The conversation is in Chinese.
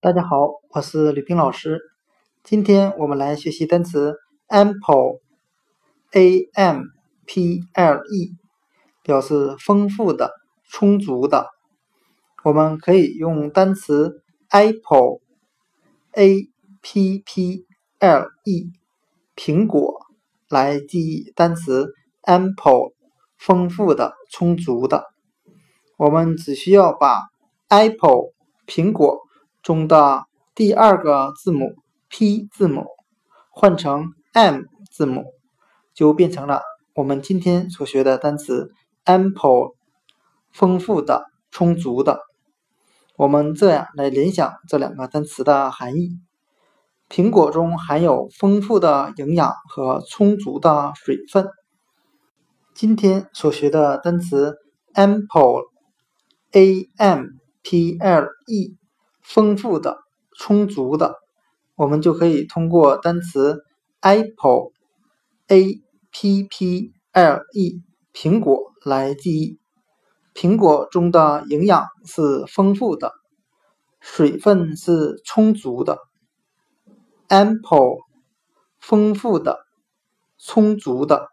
大家好，我是吕冰老师。今天我们来学习单词 ample，a m p l e，表示丰富的、充足的。我们可以用单词 apple，a p p l e，苹果来记忆单词 ample，丰富的、充足的。我们只需要把 apple 苹果。中的第二个字母 P 字母换成 M 字母，就变成了我们今天所学的单词 ample，丰富的、充足的。我们这样来联想这两个单词的含义：苹果中含有丰富的营养和充足的水分。今天所学的单词 ample，A M P L E。丰富的、充足的，我们就可以通过单词 apple，a p p l e，苹果来记忆。苹果中的营养是丰富的，水分是充足的。ample，丰富的、充足的。